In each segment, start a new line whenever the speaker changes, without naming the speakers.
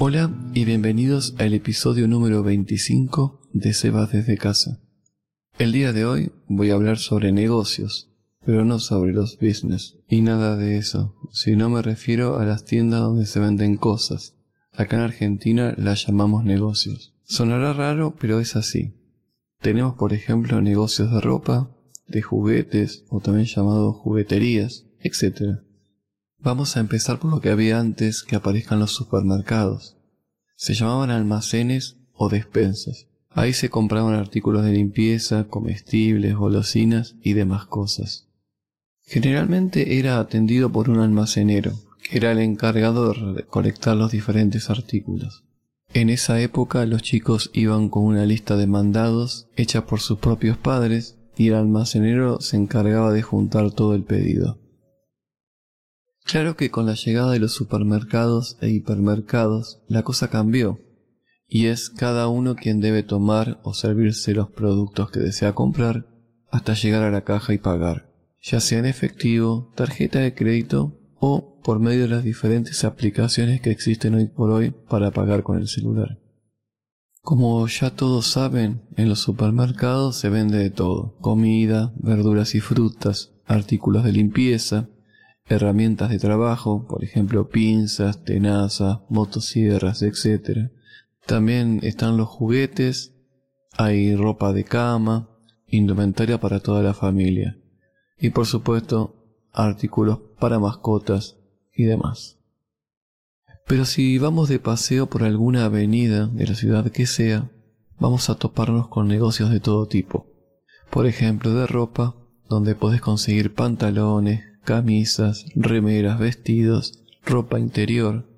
Hola y bienvenidos al episodio número 25 de Sebas desde casa. El día de hoy voy a hablar sobre negocios, pero no sobre los business y nada de eso, sino me refiero a las tiendas donde se venden cosas. Acá en Argentina las llamamos negocios. Sonará raro, pero es así. Tenemos por ejemplo negocios de ropa, de juguetes o también llamados jugueterías, etc. Vamos a empezar por lo que había antes que aparezcan los supermercados. Se llamaban almacenes o despensas. Ahí se compraban artículos de limpieza, comestibles, golosinas y demás cosas. Generalmente era atendido por un almacenero, que era el encargado de recolectar los diferentes artículos. En esa época los chicos iban con una lista de mandados hecha por sus propios padres y el almacenero se encargaba de juntar todo el pedido. Claro que con la llegada de los supermercados e hipermercados la cosa cambió, y es cada uno quien debe tomar o servirse los productos que desea comprar hasta llegar a la caja y pagar, ya sea en efectivo, tarjeta de crédito o por medio de las diferentes aplicaciones que existen hoy por hoy para pagar con el celular. Como ya todos saben, en los supermercados se vende de todo, comida, verduras y frutas, artículos de limpieza, herramientas de trabajo, por ejemplo pinzas, tenazas, motosierras, etc. También están los juguetes, hay ropa de cama, indumentaria para toda la familia y por supuesto artículos para mascotas y demás. Pero si vamos de paseo por alguna avenida de la ciudad que sea, vamos a toparnos con negocios de todo tipo. Por ejemplo, de ropa, donde podés conseguir pantalones, camisas, remeras, vestidos, ropa interior.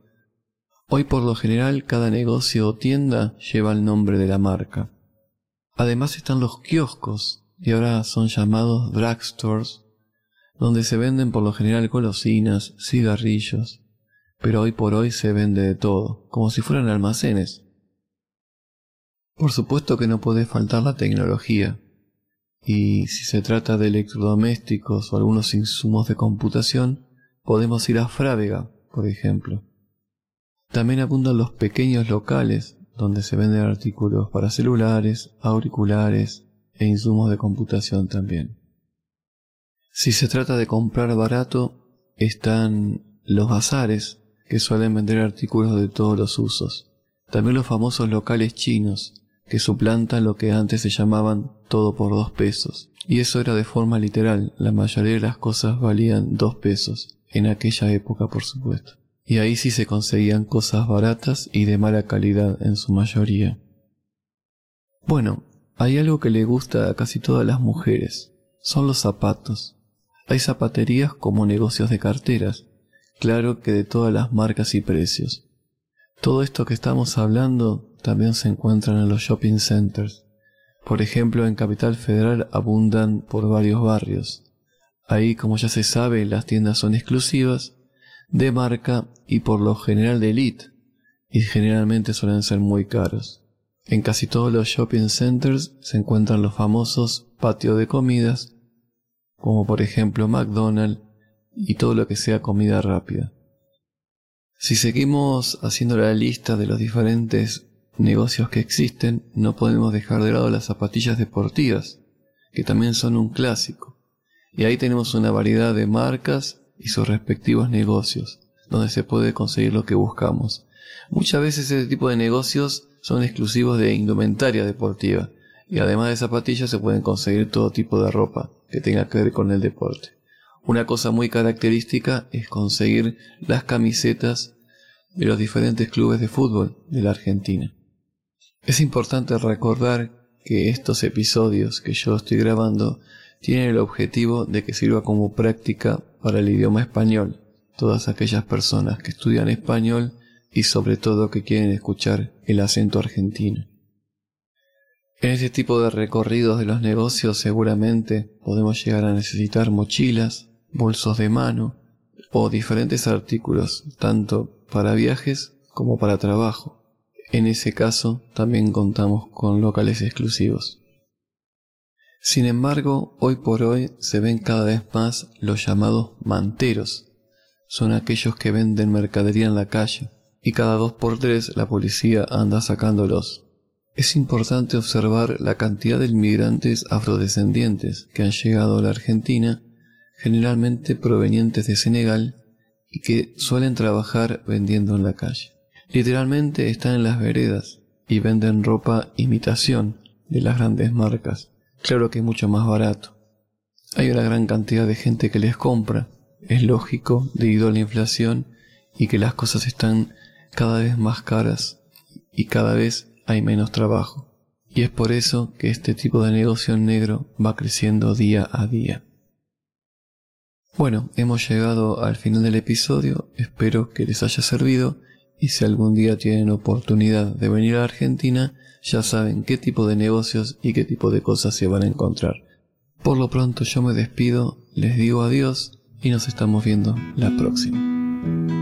Hoy por lo general cada negocio o tienda lleva el nombre de la marca. Además están los kioscos, y ahora son llamados drugstores, donde se venden por lo general golosinas, cigarrillos, pero hoy por hoy se vende de todo, como si fueran almacenes. Por supuesto que no puede faltar la tecnología, y si se trata de electrodomésticos o algunos insumos de computación, podemos ir a Frávega, por ejemplo. También abundan los pequeños locales donde se venden artículos para celulares, auriculares e insumos de computación también. Si se trata de comprar barato, están los bazares, que suelen vender artículos de todos los usos. También los famosos locales chinos, que suplantan lo que antes se llamaban todo por dos pesos. Y eso era de forma literal, la mayoría de las cosas valían dos pesos, en aquella época por supuesto. Y ahí sí se conseguían cosas baratas y de mala calidad en su mayoría. Bueno, hay algo que le gusta a casi todas las mujeres, son los zapatos. Hay zapaterías como negocios de carteras, claro que de todas las marcas y precios. Todo esto que estamos hablando también se encuentran en los shopping centers. Por ejemplo, en Capital Federal abundan por varios barrios. Ahí, como ya se sabe, las tiendas son exclusivas, de marca y por lo general de elite, y generalmente suelen ser muy caros. En casi todos los shopping centers se encuentran los famosos patios de comidas, como por ejemplo McDonald's y todo lo que sea comida rápida. Si seguimos haciendo la lista de los diferentes negocios que existen, no podemos dejar de lado las zapatillas deportivas, que también son un clásico. Y ahí tenemos una variedad de marcas y sus respectivos negocios, donde se puede conseguir lo que buscamos. Muchas veces ese tipo de negocios son exclusivos de indumentaria deportiva, y además de zapatillas se pueden conseguir todo tipo de ropa que tenga que ver con el deporte. Una cosa muy característica es conseguir las camisetas de los diferentes clubes de fútbol de la Argentina. Es importante recordar que estos episodios que yo estoy grabando tienen el objetivo de que sirva como práctica para el idioma español, todas aquellas personas que estudian español y sobre todo que quieren escuchar el acento argentino. En este tipo de recorridos de los negocios seguramente podemos llegar a necesitar mochilas, bolsos de mano o diferentes artículos, tanto para viajes como para trabajo. En ese caso, también contamos con locales exclusivos. Sin embargo, hoy por hoy se ven cada vez más los llamados manteros. Son aquellos que venden mercadería en la calle, y cada dos por tres la policía anda sacándolos. Es importante observar la cantidad de inmigrantes afrodescendientes que han llegado a la Argentina, generalmente provenientes de Senegal, y que suelen trabajar vendiendo en la calle. Literalmente están en las veredas y venden ropa imitación de las grandes marcas. Claro que es mucho más barato. Hay una gran cantidad de gente que les compra. Es lógico debido a la inflación y que las cosas están cada vez más caras y cada vez hay menos trabajo. Y es por eso que este tipo de negocio negro va creciendo día a día. Bueno, hemos llegado al final del episodio, espero que les haya servido y si algún día tienen oportunidad de venir a Argentina, ya saben qué tipo de negocios y qué tipo de cosas se van a encontrar. Por lo pronto yo me despido, les digo adiós y nos estamos viendo la próxima.